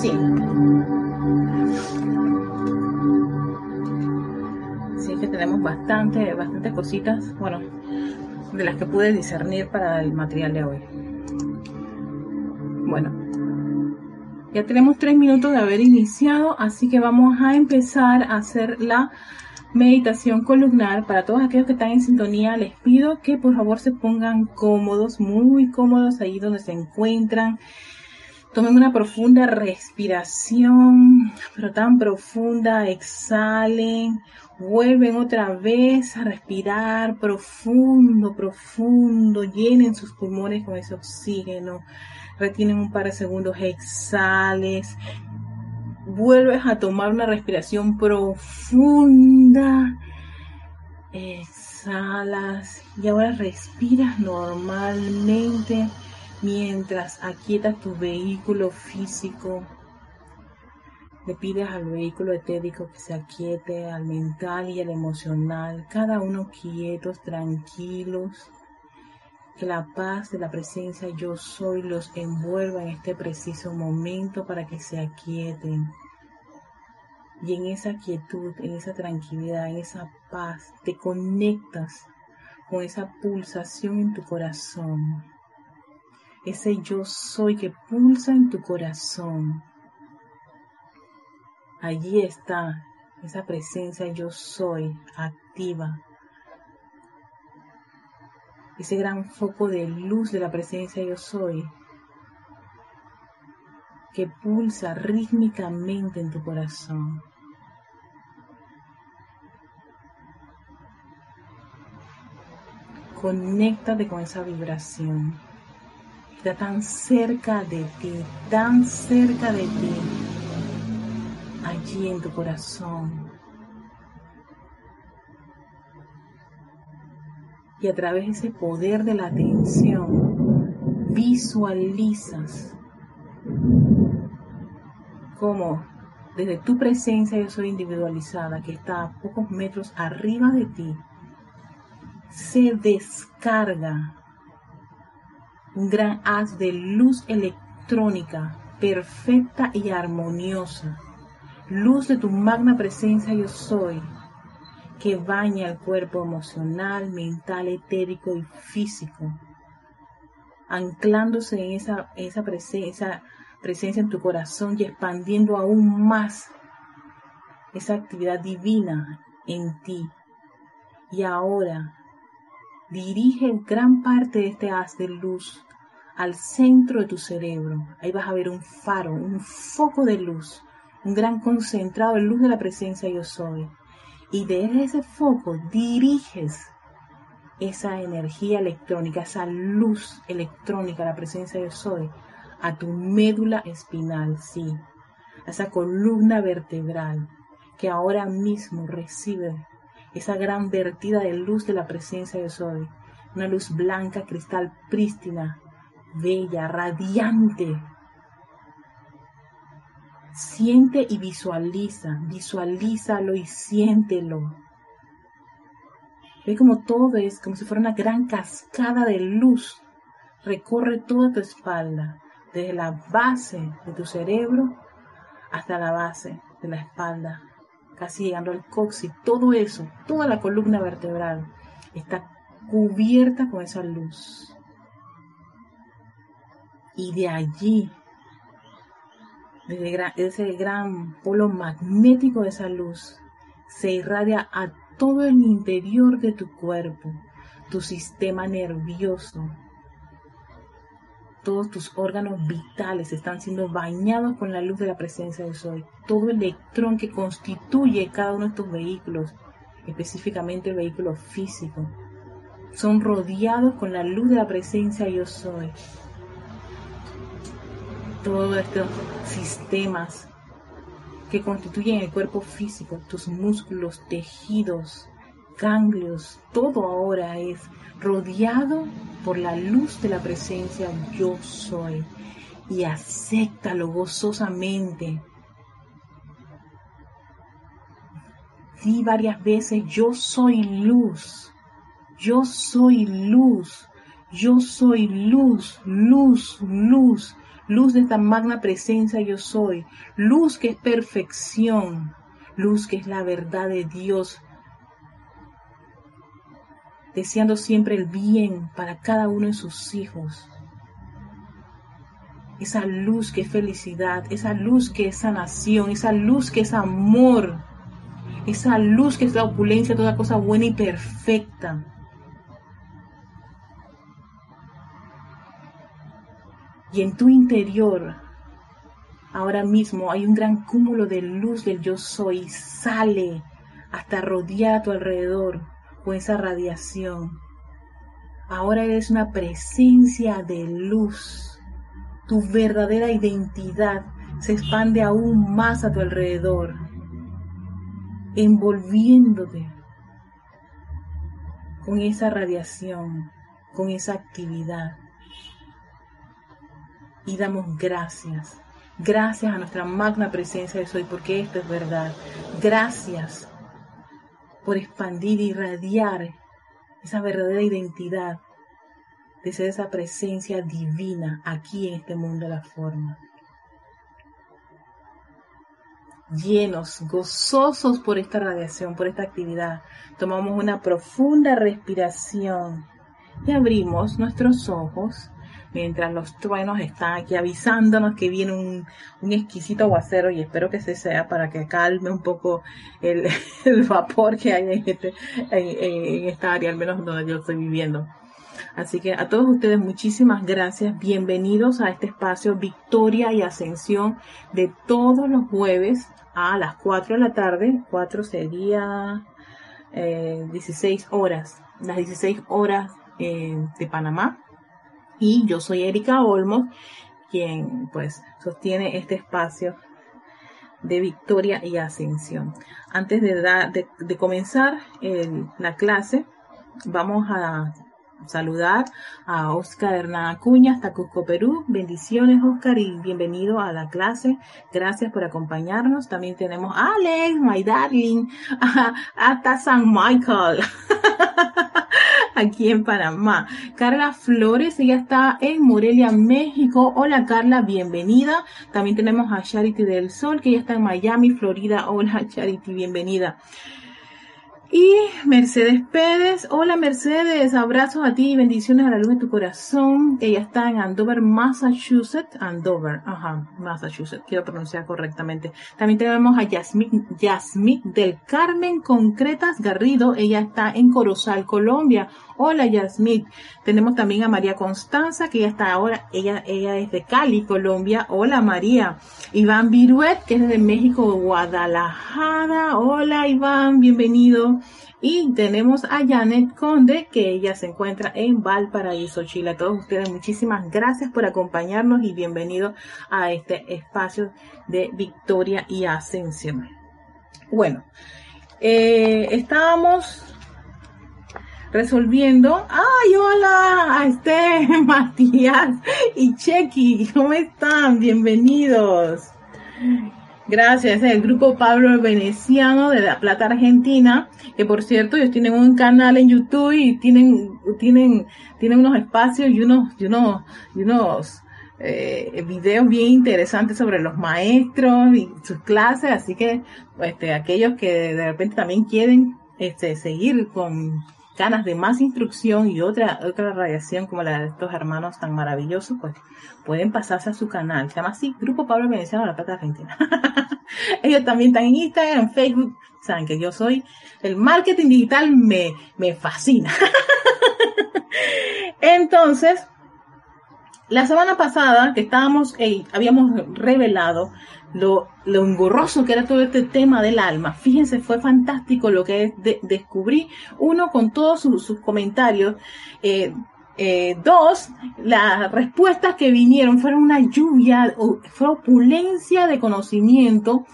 Sí. Sí, que tenemos bastante, bastantes cositas, bueno, de las que pude discernir para el material de hoy. Bueno, ya tenemos tres minutos de haber iniciado, así que vamos a empezar a hacer la meditación columnar. Para todos aquellos que están en sintonía, les pido que por favor se pongan cómodos, muy cómodos ahí donde se encuentran. Tomen una profunda respiración, pero tan profunda, exhalen, vuelven otra vez a respirar profundo, profundo, llenen sus pulmones con ese oxígeno, retienen un par de segundos, exhales, vuelves a tomar una respiración profunda, exhalas y ahora respiras normalmente mientras aquietas tu vehículo físico. Le pides al vehículo etérico que se aquiete, al mental y al emocional, cada uno quietos, tranquilos. Que la paz de la presencia yo soy los envuelva en este preciso momento para que se aquieten. Y en esa quietud, en esa tranquilidad, en esa paz, te conectas con esa pulsación en tu corazón ese yo soy que pulsa en tu corazón. Allí está esa presencia yo soy activa. Ese gran foco de luz de la presencia yo soy que pulsa rítmicamente en tu corazón. Conéctate con esa vibración está tan cerca de ti, tan cerca de ti, allí en tu corazón. Y a través de ese poder de la atención, visualizas cómo desde tu presencia yo soy individualizada, que está a pocos metros arriba de ti, se descarga un gran haz de luz electrónica perfecta y armoniosa, luz de tu magna presencia yo soy, que baña el cuerpo emocional, mental, etérico y físico, anclándose en esa, esa, presencia, presencia en tu corazón y expandiendo aún más esa actividad divina en ti. Y ahora dirige gran parte de este haz de luz al centro de tu cerebro. Ahí vas a ver un faro, un foco de luz, un gran concentrado de luz de la presencia yo soy. Y desde ese foco diriges esa energía electrónica, esa luz electrónica, la presencia yo soy, a tu médula espinal, sí, a esa columna vertebral que ahora mismo recibe esa gran vertida de luz de la presencia de soy, una luz blanca, cristal prístina, bella, radiante. Siente y visualiza, visualízalo y siéntelo. Ve como todo es como si fuera una gran cascada de luz. Recorre toda tu espalda, desde la base de tu cerebro hasta la base de la espalda, casi llegando al coxis, todo eso, toda la columna vertebral está cubierta con esa luz. Y de allí, desde ese gran polo magnético de esa luz, se irradia a todo el interior de tu cuerpo, tu sistema nervioso, todos tus órganos vitales están siendo bañados con la luz de la presencia de Soy. Todo electrón que constituye cada uno de tus vehículos, específicamente el vehículo físico, son rodeados con la luz de la presencia Yo Soy. Todos estos sistemas que constituyen el cuerpo físico, tus músculos, tejidos, ganglios, todo ahora es rodeado por la luz de la presencia yo soy y acéptalo gozosamente. Di varias veces, yo soy luz, yo soy luz, yo soy luz, luz, luz, luz de esta magna presencia yo soy, luz que es perfección, luz que es la verdad de Dios, deseando siempre el bien para cada uno de sus hijos. Esa luz que es felicidad, esa luz que es sanación, esa luz que es amor, esa luz que es la opulencia, toda cosa buena y perfecta. Y en tu interior, ahora mismo hay un gran cúmulo de luz del yo soy. Sale hasta rodear a tu alrededor con esa radiación. Ahora eres una presencia de luz. Tu verdadera identidad se expande aún más a tu alrededor, envolviéndote con esa radiación, con esa actividad y damos gracias. Gracias a nuestra magna presencia de Soy, porque esto es verdad. Gracias por expandir y irradiar esa verdadera identidad de ser esa presencia divina aquí en este mundo de la forma. Llenos, gozosos por esta radiación, por esta actividad, tomamos una profunda respiración y abrimos nuestros ojos mientras los truenos están aquí avisándonos que viene un, exquisito aguacero y espero que se sea para que calme un poco el, vapor que hay en, este, en, esta área, al menos donde yo estoy viviendo. Así que a todos ustedes muchísimas gracias. Bienvenidos a este espacio Victoria y Ascensión de todos los jueves a las 4 de la tarde. 4 sería 16 eh, horas. Las 16 horas eh, de Panamá y yo soy Erika Olmos, quien pues sostiene este espacio de victoria y ascensión. Antes de, de, comenzar la clase, vamos a saludar a Oscar Hernán Acuña hasta Cusco, Perú. Bendiciones, Oscar, y bienvenido a la clase. Gracias por acompañarnos. También tenemos a Alex, my darling, hasta San Michael. aquí en Panamá. Carla Flores, ella está en Morelia, México. Hola Carla, bienvenida. También tenemos a Charity del Sol, que ella está en Miami, Florida. Hola Charity, bienvenida. Y Mercedes Pérez, hola Mercedes, abrazos a ti y bendiciones a la luz de tu corazón. Ella está en Andover, Massachusetts. Andover, ajá, Massachusetts, quiero pronunciar correctamente. También tenemos a Yasmín, del Carmen Concretas Garrido, ella está en Corozal, Colombia. Hola Yasmín. Tenemos también a María Constanza, que ella está ahora, ella, ella es de Cali, Colombia. Hola María. Iván Viruet, que es de México, Guadalajara. Hola Iván, bienvenido. Y tenemos a Janet Conde, que ella se encuentra en Valparaíso, Chile. A todos ustedes, muchísimas gracias por acompañarnos y bienvenidos a este espacio de victoria y ascensión. Bueno, eh, estábamos resolviendo. ¡Ay, hola! Este Matías y Chequi, ¿cómo están? Bienvenidos. Gracias, el grupo Pablo Veneciano de La Plata, Argentina, que por cierto, ellos tienen un canal en YouTube y tienen, tienen, tienen unos espacios y unos, y unos, y unos eh, videos bien interesantes sobre los maestros y sus clases, así que este, aquellos que de repente también quieren este, seguir con ganas de más instrucción y otra, otra radiación como la de estos hermanos tan maravillosos, pues pueden pasarse a su canal. Se llama así, Grupo Pablo Veneciano de la Plata Argentina. Ellos también están en Instagram, en Facebook. Saben que yo soy, el marketing digital me, me fascina. Entonces, la semana pasada que estábamos, habíamos revelado lo, engorroso que era todo este tema del alma. Fíjense, fue fantástico lo que descubrí. Uno, con todos sus, comentarios. Eh, eh, dos, las respuestas que vinieron fueron una lluvia, fue opulencia de conocimiento,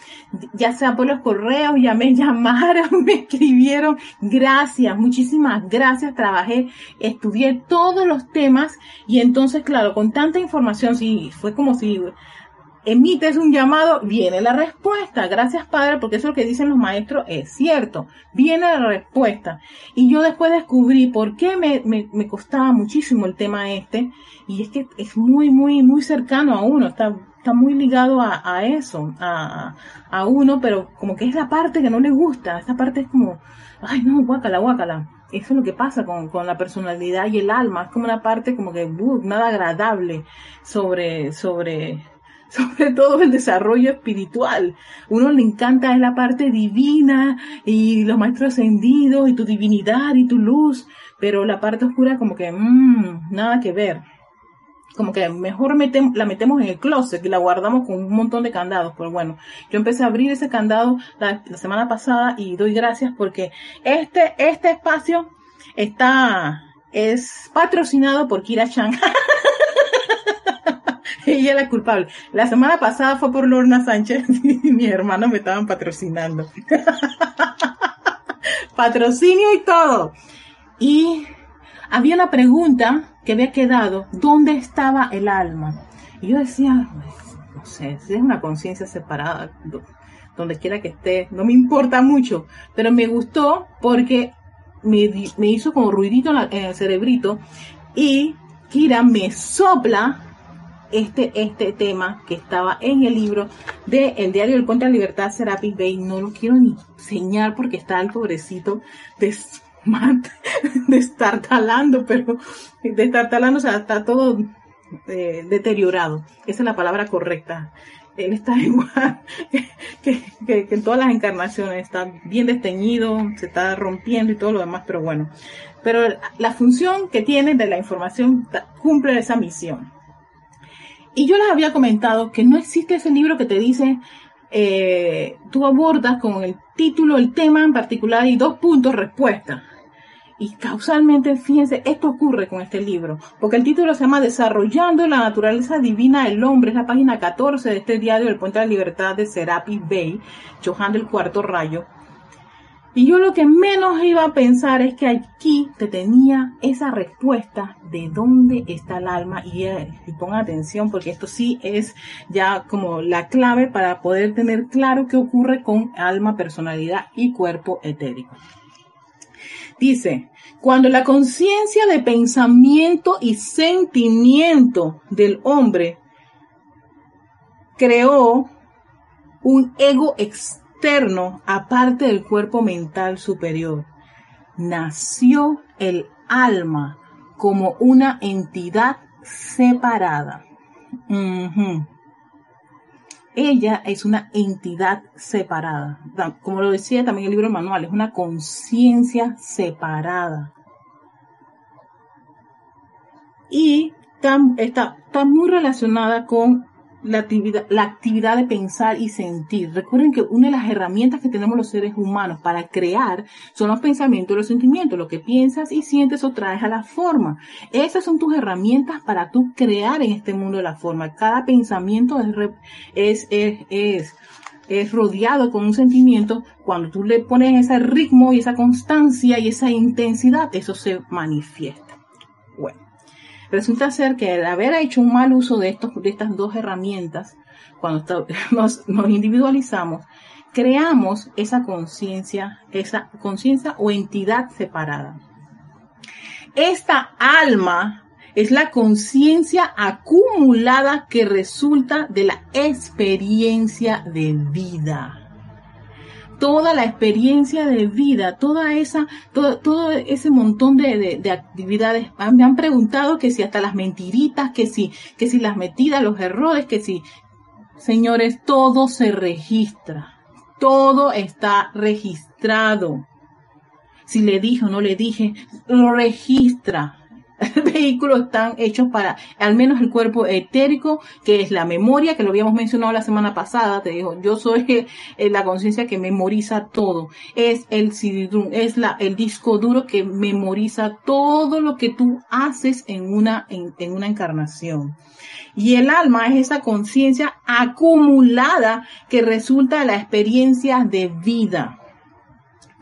ya sea por los correos, ya me llamaron, me escribieron, gracias, muchísimas gracias, trabajé, estudié todos los temas y entonces, claro, con tanta información, sí, fue como si emites un llamado, viene la respuesta. Gracias, Padre, porque eso es lo que dicen los maestros, es cierto. Viene la respuesta. Y yo después descubrí por qué me, me, costaba muchísimo el tema este. Y es que es muy, muy, muy cercano a uno. Está, está muy ligado a, a eso, a, a uno, pero como que es la parte que no le gusta. Esta parte es como, ay, no, guácala, guácala eso es lo que pasa con, con, la personalidad y el alma, es como una parte como que uh, nada agradable sobre, sobre, sobre todo el desarrollo espiritual. Uno le encanta la parte divina y los maestros ascendidos y tu divinidad y tu luz, pero la parte oscura como que mmm, nada que ver. Como que mejor la metemos en el closet y la guardamos con un montón de candados. Pero bueno, yo empecé a abrir ese candado la, semana pasada y doy gracias porque este, este espacio está, es patrocinado por Kira Chan. Ella es la culpable. La semana pasada fue por Lorna Sánchez y mi hermano me estaban patrocinando. Patrocinio y todo. Y había una pregunta que había quedado, ¿dónde estaba el alma? Y yo decía, no sé, si es una conciencia separada, donde quiera que esté, no me importa mucho, pero me gustó porque me, me hizo como ruidito en, el cerebrito y Kira me sopla este, este tema que estaba en el libro de El Diario del Contra la Libertad, Serapis Bay. No lo quiero ni enseñar porque está el pobrecito de, de estar talando, pero de estar talando, o sea, está todo eh, deteriorado. Esa es la palabra correcta. Él está igual que, que, en todas las encarnaciones, está bien desteñido, se está rompiendo y todo lo demás, pero bueno. Pero la función que tiene de la información cumple esa misión. Y yo les había comentado que no existe ese libro que te dice, eh, tú abordas con el título, el tema en particular y dos puntos respuesta. Y causalmente, fíjense, esto ocurre con este libro, porque el título se llama Desarrollando la naturaleza divina del hombre, es la página 14 de este diario del Puente de la Libertad de Serapis Bay, Johan del Cuarto Rayo. Y yo lo que menos iba a pensar es que aquí te tenía esa respuesta de dónde está el alma y, eh, y pongan atención porque esto sí es ya como la clave para poder tener claro qué ocurre con alma, personalidad y cuerpo etérico. Dice, cuando la conciencia de pensamiento y sentimiento del hombre creó un ego externo aparte del cuerpo mental superior, nació el alma como una entidad separada ella es una entidad separada. Como lo decía también el libro manual, es una conciencia separada. Y está, muy relacionada con la actividad, la actividad de pensar y sentir. Recuerden que una de las herramientas que tenemos los seres humanos para crear son los pensamientos y los sentimientos. Lo que piensas y sientes o traes a la forma. Esas son tus herramientas para tú crear en este mundo de la forma. Cada pensamiento es, es, es, es rodeado con un sentimiento. Cuando tú le pones ese ritmo y esa constancia y esa intensidad, eso se manifiesta. Resulta ser que al haber hecho un mal uso de, estos, de estas dos herramientas, cuando nos, nos individualizamos, creamos esa conciencia, esa conciencia o entidad separada. Esta alma es la conciencia acumulada que resulta de la experiencia de vida toda la experiencia de vida, toda esa, todo, todo ese montón de, de, actividades. Me han preguntado que si hasta las mentiritas, que si, que si las metidas, los errores, que si, señores, todo se registra. Todo está registrado. Si le dije o no le dije, lo registra. vehículos están hechos para al menos el cuerpo etérico, que es la memoria, que lo habíamos mencionado la semana pasada, te dijo, yo soy la conciencia que memoriza todo, es el CD es la, el disco duro que memoriza todo lo que tú haces en una, en, en una encarnación. Y el alma es esa conciencia acumulada que resulta de la experiencia de vida.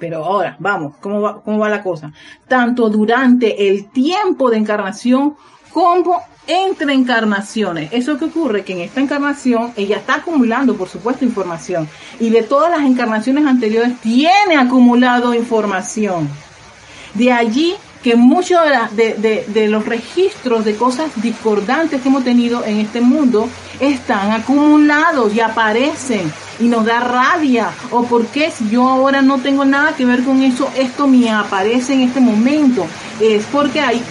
Pero ahora, vamos, ¿cómo va, ¿cómo va la cosa? Tanto durante el tiempo de encarnación como entre encarnaciones. Eso que ocurre, que en esta encarnación ella está acumulando, por supuesto, información. Y de todas las encarnaciones anteriores tiene acumulado información. De allí que muchos de, los registros de cosas discordantes que hemos tenido en este mundo están acumulados y aparecen y nos da rabia. ¿O por qué si yo ahora no tengo nada que ver con eso, esto me aparece en este momento? Es porque hay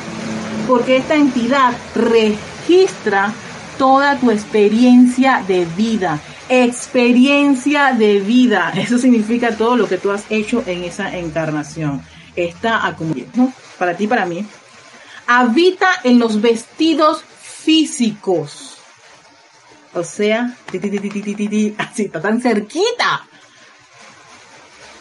porque esta entidad registra toda tu experiencia de vida. Experiencia de vida. Eso significa todo lo que tú has hecho en esa encarnación. Está acumulado. Para ti, para mí. Habita en los vestidos físicos. O sea, así está tan cerquita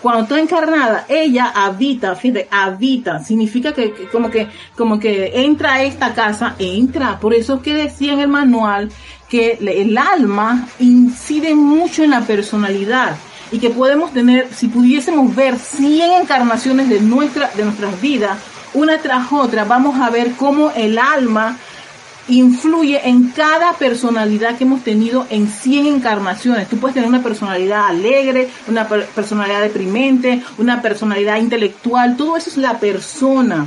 cuando está encarnada, ella habita, fíjate, habita, significa que, como que como que entra a esta casa, entra. Por eso es que decía en el manual que el alma incide mucho en la personalidad y que podemos tener, si pudiésemos ver 100 encarnaciones de, nuestra, de nuestras vidas, una tras otra, vamos a ver cómo el alma influye en cada personalidad que hemos tenido en 100 encarnaciones. Tú puedes tener una personalidad alegre, una personalidad deprimente, una personalidad intelectual, todo eso es la persona.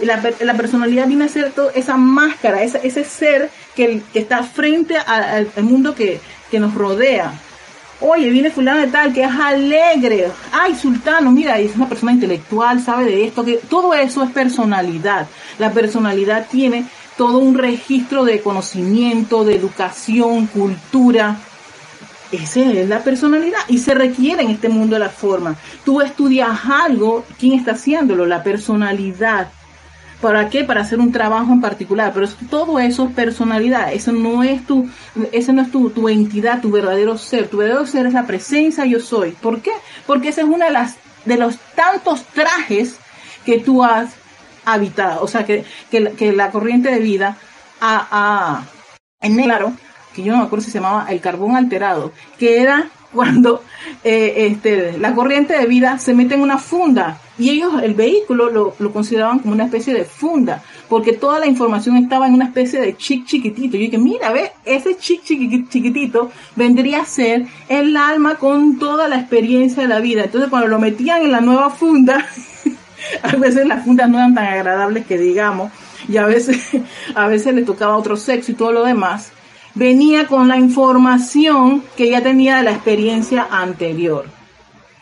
La, la personalidad viene a ser todo, esa máscara, ese, ese ser que, que, está frente al mundo que, que nos rodea. Oye, viene fulano de tal que es alegre. Ay, sultano, mira, es una persona intelectual, sabe de esto, que todo eso es personalidad. La personalidad tiene todo un registro de conocimiento, de educación, cultura. Esa es la personalidad y se requiere en este mundo la forma. Tú estudias algo, ¿quién está haciéndolo? La personalidad. ¿Para qué? Para hacer un trabajo en particular. Pero todo eso es personalidad. Eso no es tu, eso no es tu, tu entidad, tu verdadero ser. Tu verdadero ser es la presencia yo soy. ¿Por qué? Porque ese es uno de las, de los tantos trajes que tú has habitada, o sea, que, que, la corriente de vida a, en claro, que yo no me acuerdo si se llamaba el carbón alterado, que era cuando eh, este, la corriente de vida se mete en una funda y ellos el vehículo lo, lo, consideraban como una especie de funda porque toda la información estaba en una especie de chic chiquitito. Yo dije, mira, ve, ese chic chiquitito vendría a ser el alma con toda la experiencia de la vida. Entonces cuando lo metían en la nueva funda, a veces las fundas no eran tan agradables que digamos, y a veces, a veces le tocaba otro sexo y todo lo demás, venía con la información que ya tenía de la experiencia anterior.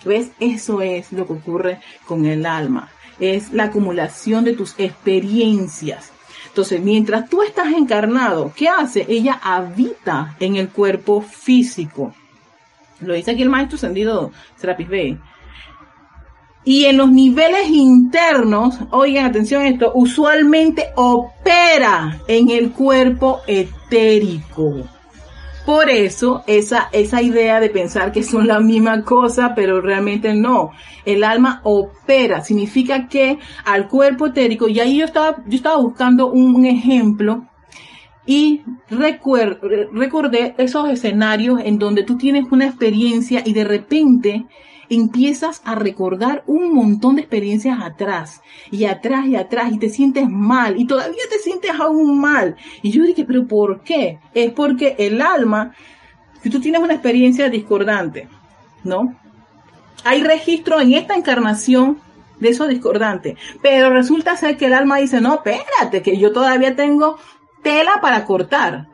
¿Ves? Eso es lo que ocurre con el alma. Es la acumulación de tus experiencias. Entonces, mientras tú estás encarnado, ¿qué hace? Ella habita en el cuerpo físico. Lo dice aquí el maestro Sendido Serapis Bey. Y en los niveles internos, oigan atención a esto, usualmente opera en el cuerpo etérico. Por eso esa, esa idea de pensar que son la misma cosa, pero realmente no. El alma opera, significa que al cuerpo etérico, y ahí yo estaba, yo estaba buscando un, ejemplo y recordé esos escenarios en donde tú tienes una experiencia y de repente empiezas a recordar un montón de experiencias atrás y atrás y atrás y te sientes mal y todavía te sientes aún mal. Y yo dije, pero ¿por qué? Es porque el alma, si tú tienes una experiencia discordante, ¿no? Hay registro en esta encarnación de eso discordante, pero resulta ser que el alma dice, no, espérate, que yo todavía tengo tela para cortar.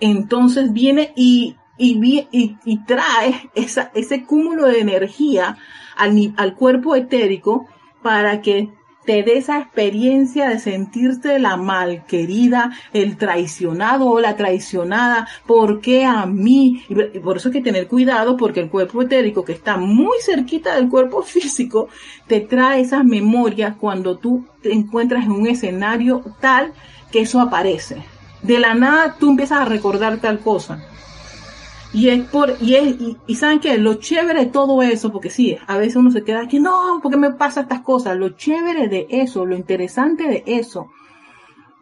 Entonces viene y y, trae ese cúmulo de energía al, cuerpo etérico para que te dé esa experiencia de sentirte la malquerida, el traicionado o la traicionada, ¿por qué a mí? Y por eso hay que tener cuidado porque el cuerpo etérico que está muy cerquita del cuerpo físico te trae esas memorias cuando tú te encuentras en un escenario tal que eso aparece. De la nada tú empiezas a recordar tal cosa y es por, y es, y, saben que lo chévere de todo eso, porque sí, a veces uno se queda aquí, no, porque me pasa estas cosas? Lo chévere de eso, lo interesante de eso,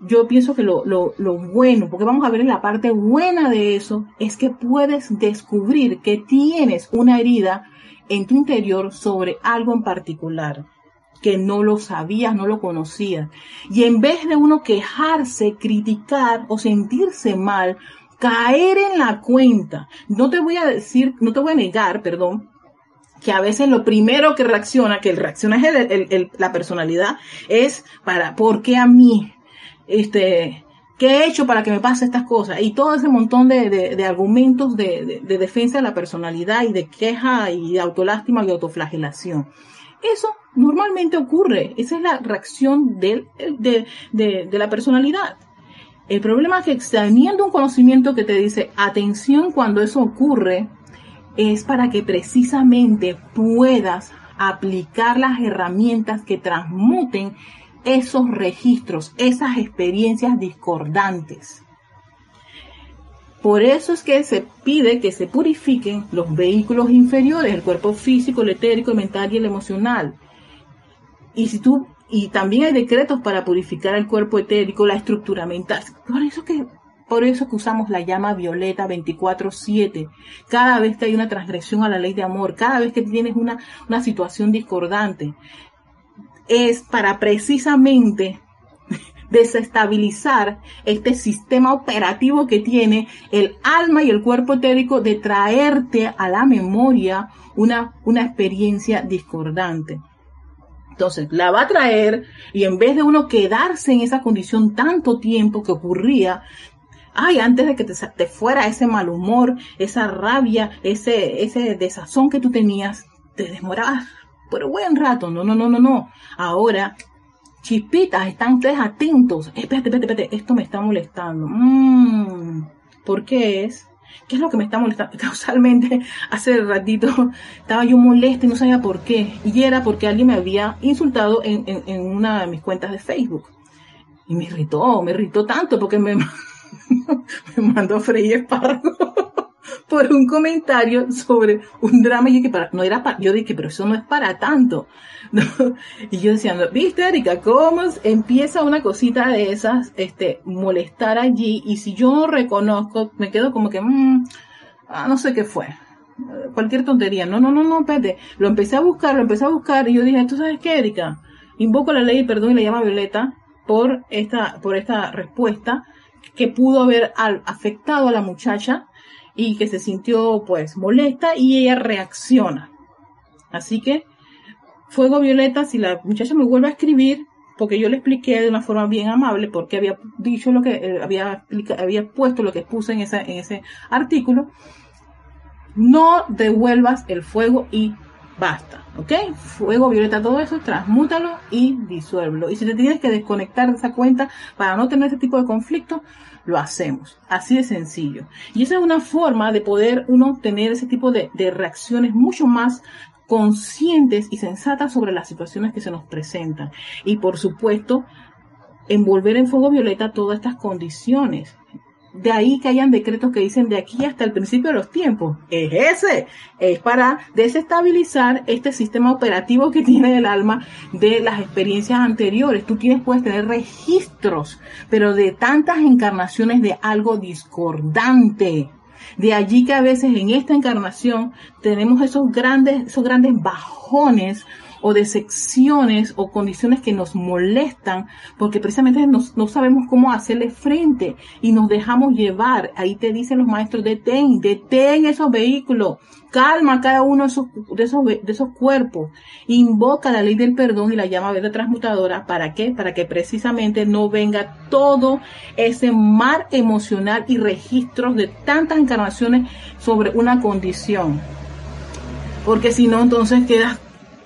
yo pienso que lo, lo, lo bueno, porque vamos a ver la parte buena de eso, es que puedes descubrir que tienes una herida en tu interior sobre algo en particular. que no lo sabías, no lo conocías. Y en vez de uno quejarse, criticar o sentirse mal, caer en la cuenta. No te voy a decir, no te voy a negar, perdón, que a veces lo primero que reacciona, que reacciona es la personalidad, es para, ¿por qué a mí? Este, ¿qué he hecho para que me pase estas cosas? Y todo ese montón de, argumentos de, defensa de la personalidad y de queja y de autolástima y autoflagelación. Eso normalmente ocurre, esa es la reacción de, de la personalidad. El problema es que teniendo un conocimiento que te dice, atención cuando eso ocurre, es para que precisamente puedas aplicar las herramientas que transmuten esos registros, esas experiencias discordantes. Por eso es que se pide que se purifiquen los vehículos inferiores, el cuerpo físico, el etérico, el mental y el emocional. Y si tú y también hay decretos para purificar el cuerpo etérico, la estructura mental. Por eso que por eso que usamos la llama violeta 24/7. Cada vez que hay una transgresión a la ley de amor, cada vez que tienes una, una situación discordante, es para precisamente desestabilizar este sistema operativo que tiene el alma y el cuerpo etérico de traerte a la memoria una, una experiencia discordante. Entonces, la va a traer y en vez de uno quedarse en esa condición tanto tiempo que ocurría, ay, antes de que te, fuera ese mal humor, esa rabia, ese, ese desazón que tú tenías, te demorabas, pero buen rato, no, no, no, no, no. Ahora, chispitas, están ustedes atentos. Espérate, espérate, espérate, esto me está molestando. Mm, ¿Por qué es? ¿Qué es lo que me está molestando? Causalmente, hace ratito estaba yo molesta y no sabía por qué. Y era porque alguien me había insultado en, en una de mis cuentas de Facebook. Y me irritó, me irritó tanto porque me, me mandó a freír por un comentario sobre un drama y que para, no era para, yo dije, pero eso no es para tanto. Y yo decía, viste Erika, cómo empieza una cosita de esas, este, molestar allí y si yo no reconozco, me quedo como que, mmm, no sé qué fue. Cualquier tontería. No, no, no, no, espérate. Lo empecé a buscar, lo empecé a buscar y yo dije, ¿tú sabes qué, Erika? Invoco la ley perdón y la llama Violeta por esta, por esta respuesta que pudo haber afectado a la muchacha y que se sintió pues molesta y ella reacciona. Así que fuego violeta, si la muchacha me vuelve a escribir, porque yo le expliqué de una forma bien amable porque había dicho lo que eh, había, había puesto lo que puse en, esa, en ese artículo, no devuelvas el fuego y basta, ¿ok? Fuego, violeta, todo eso, transmútalo y disuélvelo. Y si te tienes que desconectar de esa cuenta para no tener ese tipo de conflicto, lo hacemos. Así de sencillo. Y esa es una forma de poder uno tener ese tipo de, de reacciones mucho más conscientes y sensatas sobre las situaciones que se nos presentan. Y por supuesto, envolver en fuego violeta todas estas condiciones de ahí que hayan decretos que dicen de aquí hasta el principio de los tiempos. Es ese. Es para desestabilizar este sistema operativo que tiene el alma de las experiencias anteriores. Tú tienes, puedes tener registros, pero de tantas encarnaciones de algo discordante. De allí que a veces en esta encarnación tenemos esos grandes, esos grandes bajones o de secciones o condiciones que nos molestan porque precisamente no sabemos cómo hacerle frente y nos dejamos llevar. Ahí te dicen los maestros, detén, detén esos vehículos, calma cada uno de esos, de esos, de esos cuerpos, invoca la ley del perdón y la llama verde transmutadora. ¿Para qué? Para que precisamente no venga todo ese mar emocional y registros de tantas encarnaciones sobre una condición. Porque si no, entonces quedas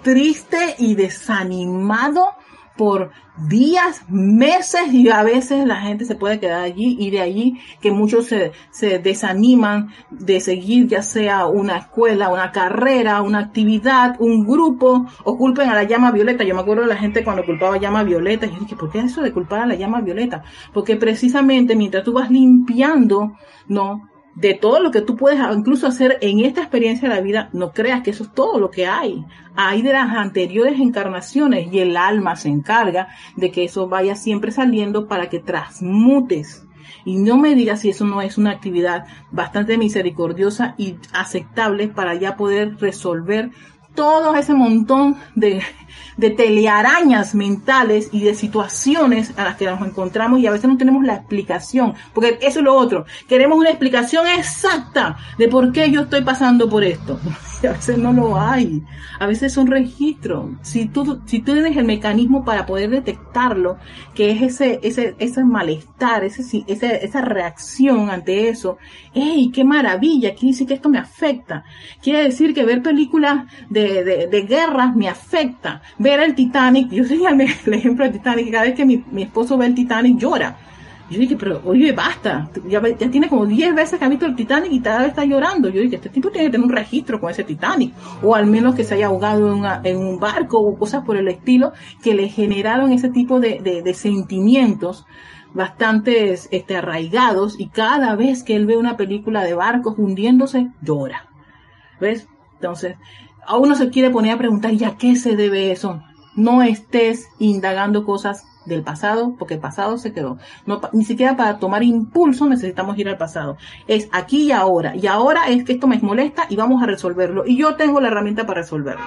triste y desanimado por días, meses y a veces la gente se puede quedar allí y de allí que muchos se, se desaniman de seguir ya sea una escuela, una carrera, una actividad, un grupo o culpen a la llama violeta. Yo me acuerdo de la gente cuando culpaba llama violeta yo dije, ¿por qué eso de culpar a la llama violeta? Porque precisamente mientras tú vas limpiando, no, de todo lo que tú puedes incluso hacer en esta experiencia de la vida, no creas que eso es todo lo que hay. Hay de las anteriores encarnaciones y el alma se encarga de que eso vaya siempre saliendo para que transmutes. Y no me digas si eso no es una actividad bastante misericordiosa y aceptable para ya poder resolver todo ese montón de, de telearañas mentales y de situaciones a las que nos encontramos y a veces no tenemos la explicación, porque eso es lo otro, queremos una explicación exacta de por qué yo estoy pasando por esto. Y a veces no lo hay, a veces son registros. Si tú, si tú tienes el mecanismo para poder detectarlo, que es ese, ese, ese malestar, ese, ese, esa reacción ante eso, ¡hey, qué maravilla! Quiere decir que esto me afecta. Quiere decir que ver películas de, de, de guerras me afecta. Ver el Titanic, yo soy el, ejemplo del Titanic, cada vez que mi, mi esposo ve el Titanic llora yo dije, pero oye, basta, ya, ya tiene como 10 veces que ha visto el Titanic y cada vez está llorando. Yo dije, este tipo tiene que tener un registro con ese Titanic, o al menos que se haya ahogado en, un barco o cosas por el estilo que le generaron ese tipo de, de, sentimientos bastante este, arraigados y cada vez que él ve una película de barcos hundiéndose, llora. ¿Ves? Entonces, a uno se quiere poner a preguntar, ¿y a qué se debe eso? No estés indagando cosas del pasado, porque el pasado se quedó. Ni siquiera para tomar impulso necesitamos ir al pasado. Es aquí y ahora. Y ahora es que esto me molesta y vamos a resolverlo. Y yo tengo la herramienta para resolverlo.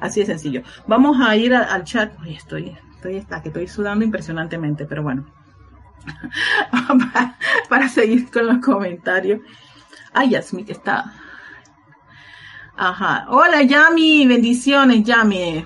Así de sencillo. Vamos a ir al, chat. estoy, estoy, está, que estoy sudando impresionantemente, pero bueno. para, seguir con los comentarios. Ay, Yasmi, que está. Ajá. Hola, Yami. Bendiciones, Yami.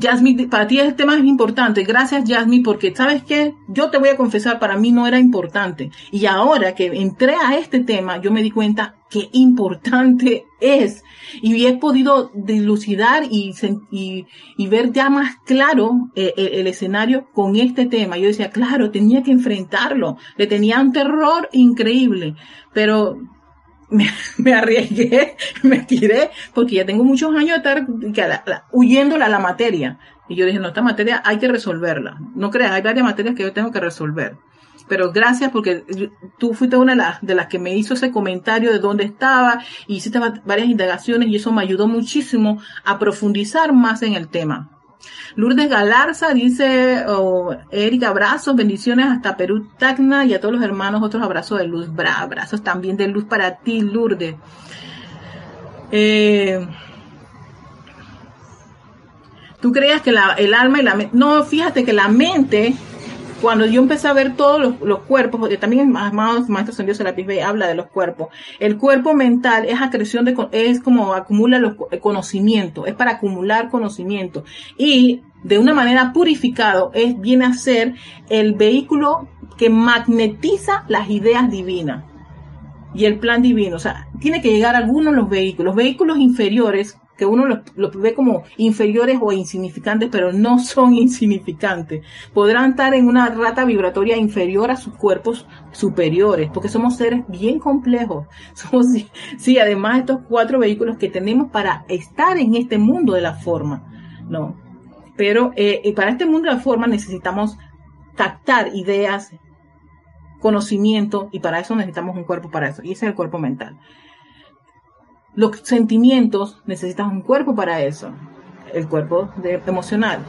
Jasmine, para ti este tema es importante. Gracias, Jasmine, porque sabes qué, yo te voy a confesar, para mí no era importante. Y ahora que entré a este tema, yo me di cuenta qué importante es. Y he podido dilucidar y, y, ver ya más claro eh, eh, el, escenario con este tema. Yo decía, claro, tenía que enfrentarlo. Le tenía un terror increíble. Pero me, arriesgué, me tiré, porque ya tengo muchos años de estar huyéndole a la materia. Y yo dije, no, esta materia hay que resolverla. No creas, hay varias materias que yo tengo que resolver. Pero gracias porque tú fuiste una de las, de las que me hizo ese comentario de dónde estaba y hiciste varias indagaciones y eso me ayudó muchísimo a profundizar más en el tema. Lourdes Galarza dice, oh, Erika, abrazos, bendiciones hasta Perú, Tacna y a todos los hermanos, otros abrazos de luz, abrazos también de luz para ti, Lourdes. Eh, ¿Tú creías que el alma y la mente... No, fíjate que la mente cuando yo empecé a ver todos los, cuerpos, porque también más Maestro San Dios Serapis habla de los cuerpos, el cuerpo mental es acreción de, es como acumula los conocimiento, es para acumular conocimiento. Y de una manera purificado, es, viene a ser el vehículo que magnetiza las ideas divinas y el plan divino. O sea, tiene que llegar a algunos los vehículos. Los vehículos inferiores que uno los, ve como inferiores o insignificantes, pero no son insignificantes. Podrán estar en una rata vibratoria inferior a sus cuerpos superiores, porque somos seres bien complejos. Somos, sí, además estos cuatro vehículos que tenemos para estar en este mundo de la forma, ¿no? Pero eh, para este mundo de la forma necesitamos captar ideas, conocimiento, y para eso necesitamos un cuerpo para eso, y ese es el cuerpo mental. Los sentimientos necesitan un cuerpo para eso, el cuerpo de, emocional.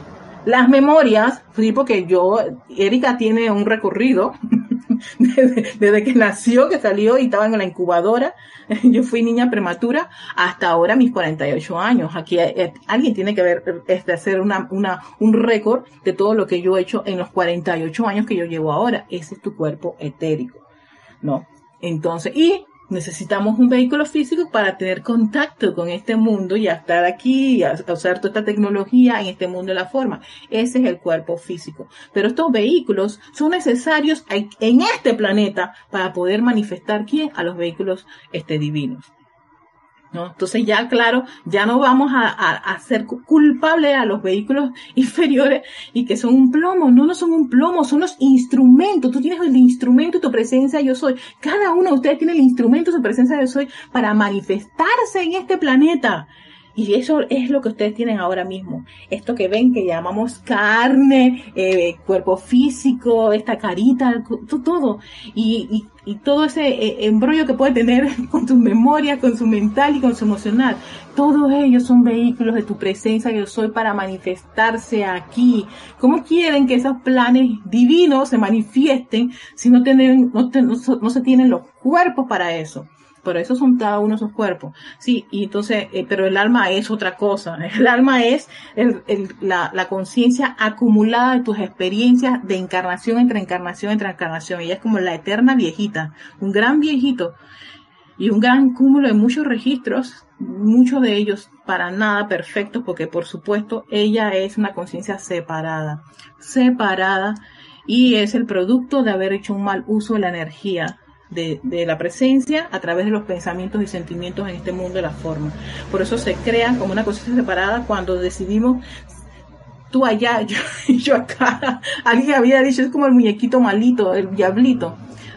Las memorias, sí, porque yo, Erika tiene un recorrido desde, que nació, que salió y estaba en la incubadora. Yo fui niña prematura hasta ahora mis 48 años. Aquí eh, alguien tiene que ver, este, hacer una, un récord de todo lo que yo he hecho en los 48 años que yo llevo ahora. Ese es tu cuerpo etérico, ¿no? Entonces, y necesitamos un vehículo físico para tener contacto con este mundo y a estar aquí y a usar toda esta tecnología en este mundo de la forma. Ese es el cuerpo físico. Pero estos vehículos son necesarios en este planeta para poder manifestar quién a los vehículos este, divinos. ¿No? Entonces ya, claro, ya no vamos a, a, ser culpables a los vehículos inferiores y que son un plomo. No, no son un plomo, son los instrumentos. Tú tienes el instrumento, tu presencia yo soy. Cada uno de ustedes tiene el instrumento, su presencia yo soy para manifestarse en este planeta. Y eso es lo que ustedes tienen ahora mismo. Esto que ven que llamamos carne, eh, cuerpo físico, esta carita, todo. Y, y, todo ese eh, embrollo que puede tener con tu memoria, con su mental y con su emocional. Todos ellos son vehículos de tu presencia yo soy para manifestarse aquí. ¿Cómo quieren que esos planes divinos se manifiesten si no, tienen, no se tienen los cuerpos para eso? Por eso son cada uno sus cuerpos. Sí, y entonces, eh, pero el alma es otra cosa. El alma es la, la conciencia acumulada de tus experiencias de encarnación entre encarnación entre encarnación. Ella es como la eterna viejita, un gran viejito y un gran cúmulo de muchos registros, muchos de ellos para nada perfectos, porque por supuesto ella es una conciencia separada, separada y es el producto de haber hecho un mal uso de la energía de, la presencia a través de los pensamientos y sentimientos en este mundo de la forma. Por eso se crea como una conciencia separada cuando decidimos tú allá, yo, yo acá. Alguien había dicho, es como el muñequito malito, el diablito.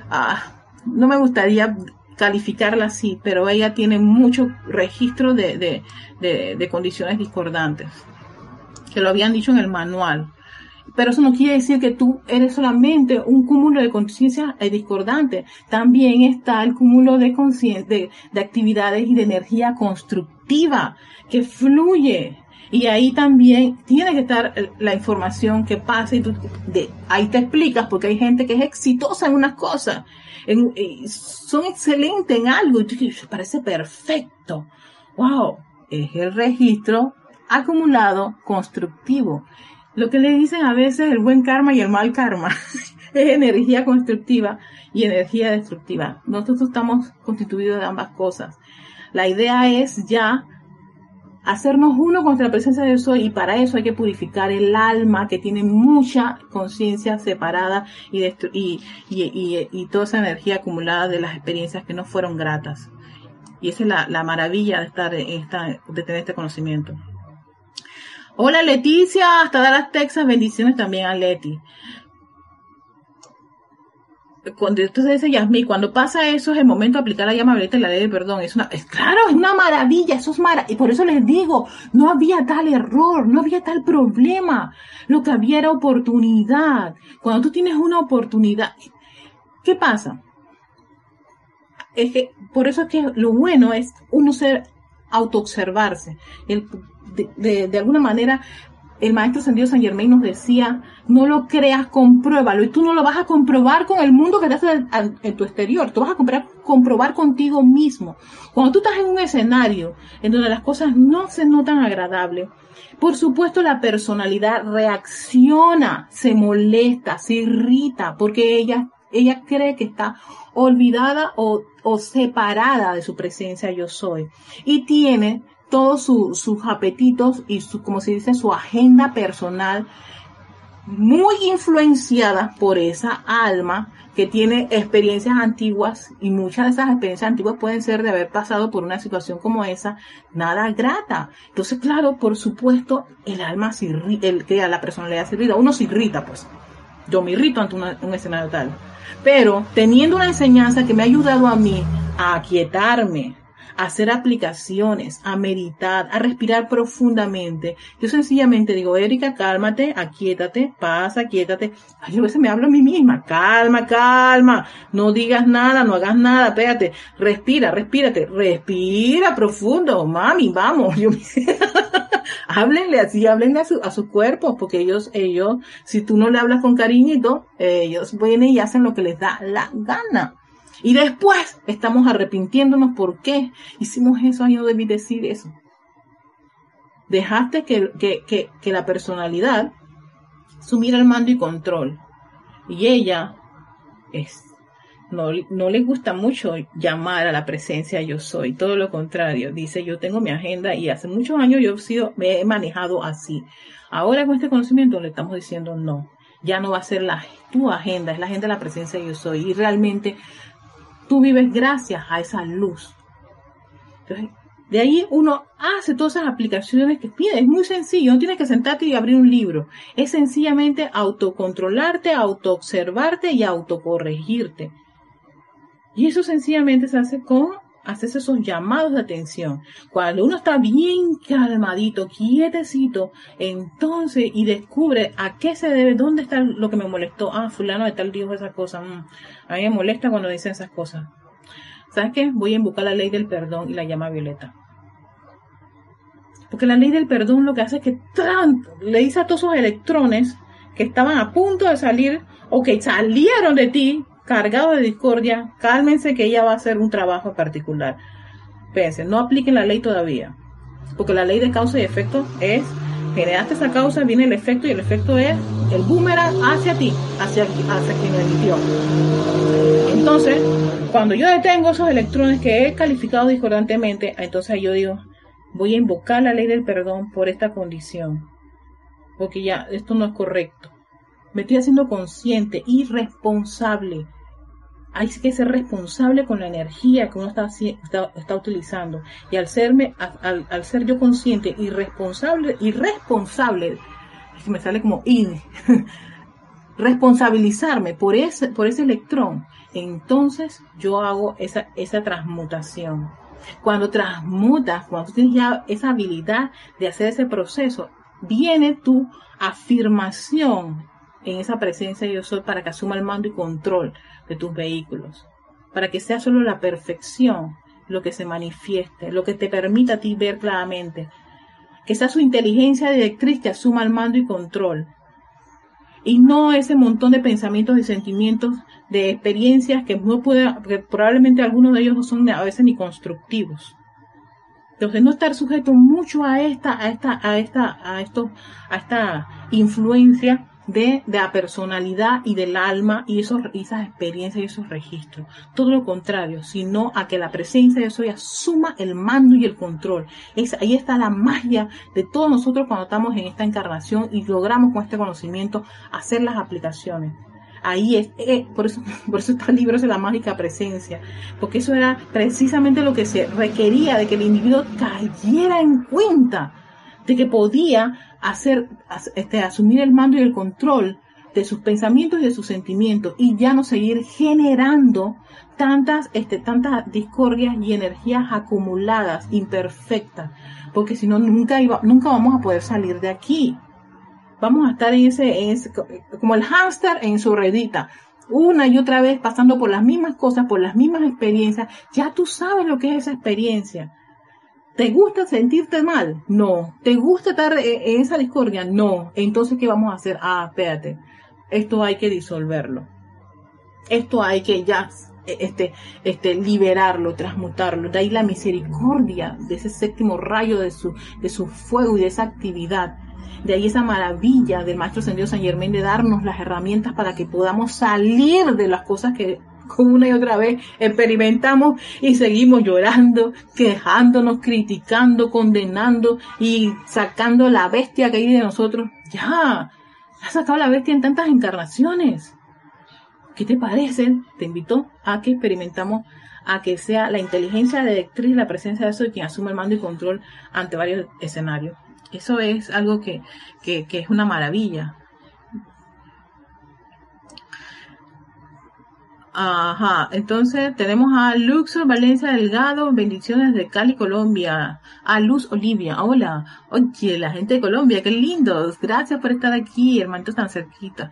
Ah, no me gustaría calificarla así, pero ella tiene mucho registro de, de, de, de condiciones discordantes, que lo habían dicho en el manual pero eso no quiere decir que tú eres solamente un cúmulo de conciencia discordante. También está el cúmulo de, de, de actividades y de energía constructiva que fluye. Y ahí también tiene que estar la información que pasa y tú, ahí te explicas porque hay gente que es exitosa en unas cosas, son excelentes en algo y tú parece perfecto. Wow, es el registro acumulado constructivo. Lo que le dicen a veces el buen karma y el mal karma es energía constructiva y energía destructiva. Nosotros estamos constituidos de ambas cosas. La idea es ya hacernos uno contra la presencia de Dios y para eso hay que purificar el alma que tiene mucha conciencia separada y, toda esa energía acumulada de las experiencias que no fueron gratas. Y esa es la, la maravilla de estar esta, de tener este conocimiento. Hola Leticia, hasta Dallas, Texas. Bendiciones también a Leti. Cuando entonces dice Yasmín, cuando pasa eso es el momento de aplicar la llama y la ley de perdón. Es una, es, claro, es una maravilla, eso es maravilla. Y por eso les digo, no había tal error, no había tal problema. Lo que había era oportunidad. Cuando tú tienes una oportunidad, ¿qué pasa? Es que, por eso es que lo bueno es uno ser autoobservarse. De, de, alguna manera el maestro Sendido San Germain nos decía, no lo creas, compruébalo. Y tú no lo vas a comprobar con el mundo que te hace en tu exterior. Tú vas a comprar, comprobar contigo mismo. Cuando tú estás en un escenario en donde las cosas no se notan agradables, por supuesto la personalidad reacciona, se molesta, se irrita, porque ella, ella cree que está olvidada o, o separada de su presencia yo soy. Y tiene todos sus apetitos y su, como se dice, su agenda personal muy influenciada por esa alma que tiene experiencias antiguas y muchas de esas experiencias antiguas pueden ser de haber pasado por una situación como esa, nada grata. Entonces, claro, por supuesto, el alma se irrita, el que a la personalidad se irrita, uno se irrita, pues. Yo me irrito ante un escenario tal. Pero teniendo una enseñanza que me ha ayudado a mí a aquietarme, hacer aplicaciones, a meditar, a respirar profundamente. Yo sencillamente digo, Erika, cálmate, aquietate, pasa, aquietate. Ay, a veces me hablo a mí misma, calma, calma, no digas nada, no hagas nada, espérate, respira, respírate, respira profundo, mami, vamos. Yo háblenle así, háblenle a su, a su cuerpo, porque ellos, ellos, si tú no le hablas con cariñito, ellos vienen y hacen lo que les da la gana. Y después estamos arrepintiéndonos por qué hicimos eso, yo no debí decir eso. Dejaste que, que, que, que la personalidad sumiera el mando y control. Y ella es, no, no le gusta mucho llamar a la presencia yo soy, todo lo contrario. Dice, yo tengo mi agenda y hace muchos años yo he sido, me he manejado así. Ahora con este conocimiento le estamos diciendo no. Ya no va a ser la, tu agenda, es la agenda de la presencia yo soy. Y realmente tú vives gracias a esa luz. Entonces, de ahí uno hace todas esas aplicaciones que pide. Es muy sencillo, no tienes que sentarte y abrir un libro. Es sencillamente autocontrolarte, autoobservarte y autocorregirte. Y eso sencillamente se hace con haces esos llamados de atención. Cuando uno está bien calmadito, quietecito, entonces y descubre a qué se debe, dónde está lo que me molestó. Ah, fulano de tal dijo esa cosa. Mm, a mí me molesta cuando dicen esas cosas. ¿Sabes qué? Voy a invocar la ley del perdón y la llama violeta. Porque la ley del perdón lo que hace es que le dice a todos esos electrones que estaban a punto de salir o que salieron de ti cargado de discordia, cálmense que ella va a hacer un trabajo particular. Fíjense, no apliquen la ley todavía, porque la ley de causa y efecto es generaste esa causa, viene el efecto y el efecto es el boomerang hacia ti, hacia, hacia quien emitió. Entonces, cuando yo detengo esos electrones que he calificado discordantemente, entonces yo digo, voy a invocar la ley del perdón por esta condición, porque ya esto no es correcto. Me estoy haciendo consciente y responsable hay que ser responsable con la energía que uno está, está, utilizando. Y al, serme, al, ser yo consciente y responsable, y responsable, me sale como in, responsabilizarme por ese, por ese electrón, entonces yo hago esa, esa transmutación. Cuando transmutas, cuando tú tienes ya esa habilidad de hacer ese proceso, viene tu afirmación en esa presencia yo soy para que asuma el mando y control de tus vehículos, para que sea solo la perfección lo que se manifieste, lo que te permita a ti ver claramente, que sea su inteligencia directriz que asuma el mando y control, y no ese montón de pensamientos y sentimientos, de experiencias que no puede, que probablemente algunos de ellos no son a veces ni constructivos. Entonces no estar sujeto mucho a esta, a esta, a esta, a a esta influencia de, la personalidad y del alma y, esos, esas experiencias y esos registros. Todo lo contrario, sino a que la presencia de soy asuma el mando y el control. Es, ahí está la magia de todos nosotros cuando estamos en esta encarnación y logramos con este conocimiento hacer las aplicaciones. Ahí es, eh, por eso, por eso está el de la mágica presencia, porque eso era precisamente lo que se requería de que el individuo cayera en cuenta de que podía hacer, este, asumir el mando y el control de sus pensamientos y de sus sentimientos y ya no seguir generando tantas, este, tantas discordias y energías acumuladas, imperfectas, porque si no, nunca, nunca vamos a poder salir de aquí. Vamos a estar en ese, en ese, como el hámster en su redita, una y otra vez pasando por las mismas cosas, por las mismas experiencias. Ya tú sabes lo que es esa experiencia. ¿Te gusta sentirte mal? No. ¿Te gusta estar en esa discordia? No. Entonces, ¿qué vamos a hacer? Ah, espérate. Esto hay que disolverlo. Esto hay que ya este, este, liberarlo, transmutarlo. De ahí la misericordia de ese séptimo rayo de su, de su fuego y de esa actividad. De ahí esa maravilla del Maestro Sendido San Germán de darnos las herramientas para que podamos salir de las cosas que una y otra vez experimentamos y seguimos llorando, quejándonos, criticando, condenando y sacando la bestia que hay de nosotros. Ya, ha sacado la bestia en tantas encarnaciones. ¿Qué te parece? Te invito a que experimentamos a que sea la inteligencia directriz, la presencia de eso quien asume el mando y control ante varios escenarios. Eso es algo que, que, que es una maravilla. Ajá, entonces tenemos a Luxor Valencia Delgado, bendiciones de Cali, Colombia. A Luz Olivia, hola. Oye, la gente de Colombia, qué lindos. Gracias por estar aquí, hermanitos tan cerquita.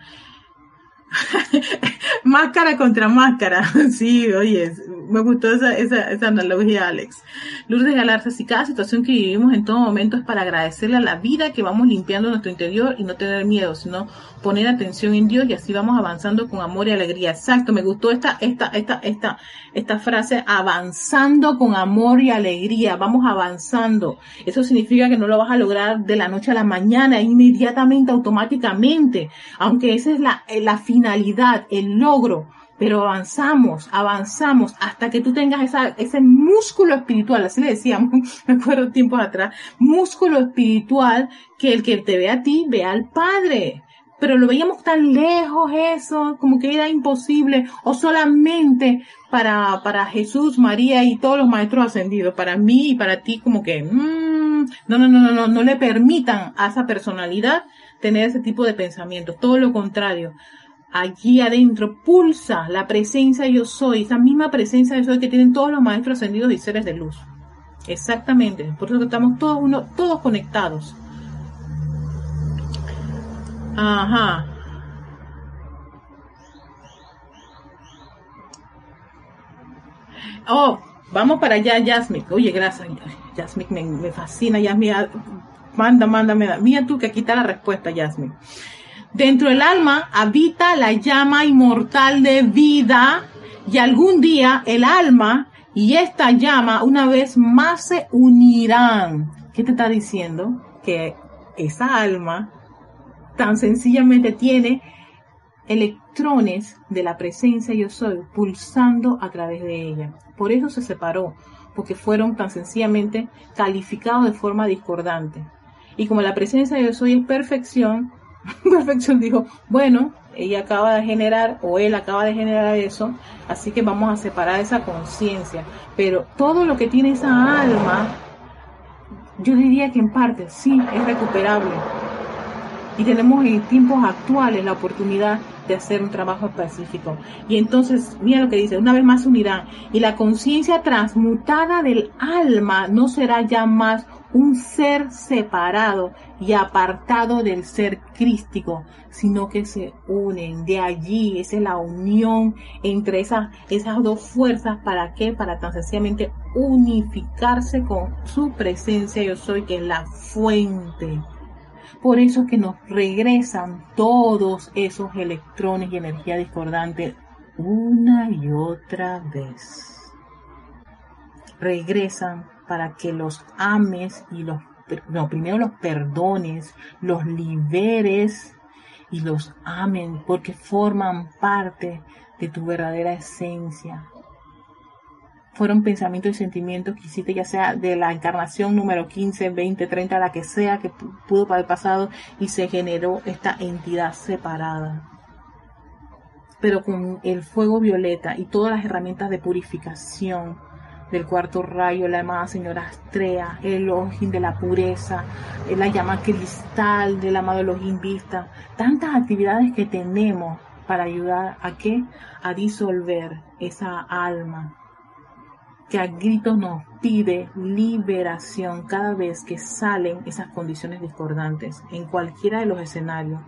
máscara contra máscara. Sí, oye, me gustó esa, esa, analogía, Alex. Lourdes Galarza, si cada situación que vivimos en todo momento es para agradecerle a la vida que vamos limpiando nuestro interior y no tener miedo, sino poner atención en Dios y así vamos avanzando con amor y alegría. Exacto, me gustó esta, esta, esta, esta, esta frase, avanzando con amor y alegría, vamos avanzando. Eso significa que no lo vas a lograr de la noche a la mañana, inmediatamente, automáticamente, aunque esa es la, la finalidad, el logro pero avanzamos, avanzamos hasta que tú tengas ese músculo espiritual, así le decíamos, me acuerdo tiempos atrás, músculo espiritual que el que te ve a ti, ve al Padre pero lo veíamos tan lejos eso, como que era imposible, o solamente para, para Jesús, María y todos los maestros ascendidos, para mí y para ti, como que, mmm, no, no, no, no, no, no le permitan a esa personalidad tener ese tipo de pensamientos, todo lo contrario. Allí adentro pulsa la presencia yo soy, esa misma presencia yo soy que tienen todos los maestros ascendidos y seres de luz. Exactamente, por eso estamos todos uno, todos conectados. Ajá. Oh, vamos para allá, Yasmin. Oye, gracias, Yasmin, me, fascina, Yasmin. Ah, manda, manda, Mira tú que aquí está la respuesta, Yasmin. Dentro del alma habita la llama inmortal de vida y algún día el alma y esta llama una vez más se unirán. ¿Qué te está diciendo? Que esa alma tan sencillamente tiene electrones de la presencia yo soy pulsando a través de ella. Por eso se separó, porque fueron tan sencillamente calificados de forma discordante. Y como la presencia yo soy es perfección, perfección dijo, bueno, ella acaba de generar o él acaba de generar eso, así que vamos a separar esa conciencia. Pero todo lo que tiene esa alma, yo diría que en parte sí es recuperable. Y tenemos en tiempos actuales la oportunidad de hacer un trabajo específico. Y entonces, mira lo que dice, una vez más unirán. Y la conciencia transmutada del alma no será ya más un ser separado y apartado del ser crístico, sino que se unen. De allí, esa es la unión entre esas, esas dos fuerzas. ¿Para qué? Para tan sencillamente unificarse con su presencia yo soy, que es la fuente. Por eso que nos regresan todos esos electrones y energía discordante una y otra vez. Regresan para que los ames y los, no, primero los perdones, los liberes y los amen porque forman parte de tu verdadera esencia. Fueron pensamientos y sentimientos que hiciste ya sea de la encarnación número 15, 20, 30, la que sea que pudo haber pasado y se generó esta entidad separada. Pero con el fuego violeta y todas las herramientas de purificación, del cuarto rayo, la amada señora Astrea, el Elohim de la pureza, la llama cristal del amado Elohim Vista, tantas actividades que tenemos para ayudar a qué? A disolver esa alma que a gritos nos pide liberación cada vez que salen esas condiciones discordantes en cualquiera de los escenarios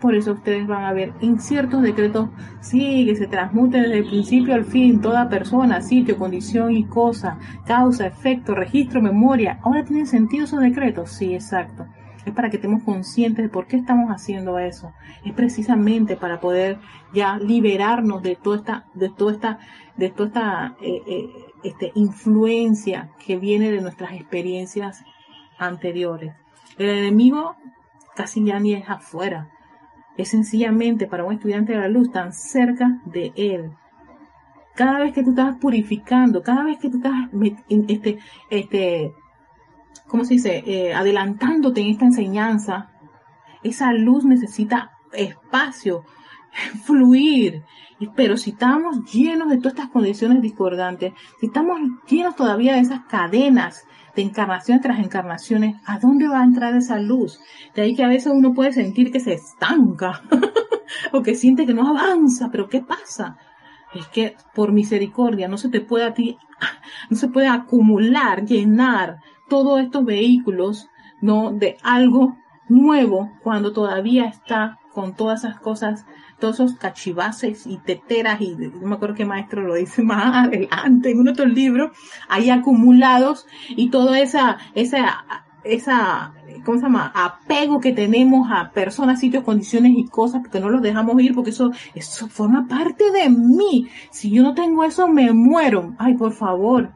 por eso ustedes van a ver en ciertos decretos, sí, que se transmuten desde el principio al fin, toda persona, sitio, condición y cosa, causa, efecto, registro, memoria. Ahora tienen sentido esos decretos, sí, exacto. Es para que estemos conscientes de por qué estamos haciendo eso. Es precisamente para poder ya liberarnos de toda esta, de toda esta, de toda esta eh, eh, este, influencia que viene de nuestras experiencias anteriores. El enemigo casi ya ni es afuera, es sencillamente para un estudiante de la luz tan cerca de él. Cada vez que tú estás purificando, cada vez que tú estás, este, este, ¿cómo se dice? Eh, adelantándote en esta enseñanza, esa luz necesita espacio, fluir. Pero si estamos llenos de todas estas condiciones discordantes, si estamos llenos todavía de esas cadenas de encarnación tras encarnaciones, ¿a dónde va a entrar esa luz? De ahí que a veces uno puede sentir que se estanca o que siente que no avanza, pero ¿qué pasa? Es que por misericordia no se te puede a ti, no se puede acumular, llenar todos estos vehículos, ¿no? De algo nuevo cuando todavía está con todas esas cosas todos esos cachivaces y teteras, y no me acuerdo qué maestro lo dice más adelante en uno estos libros, ahí acumulados y toda esa, esa, esa, ¿cómo se llama? Apego que tenemos a personas, sitios, condiciones y cosas, porque no los dejamos ir, porque eso, eso forma parte de mí. Si yo no tengo eso, me muero. Ay, por favor.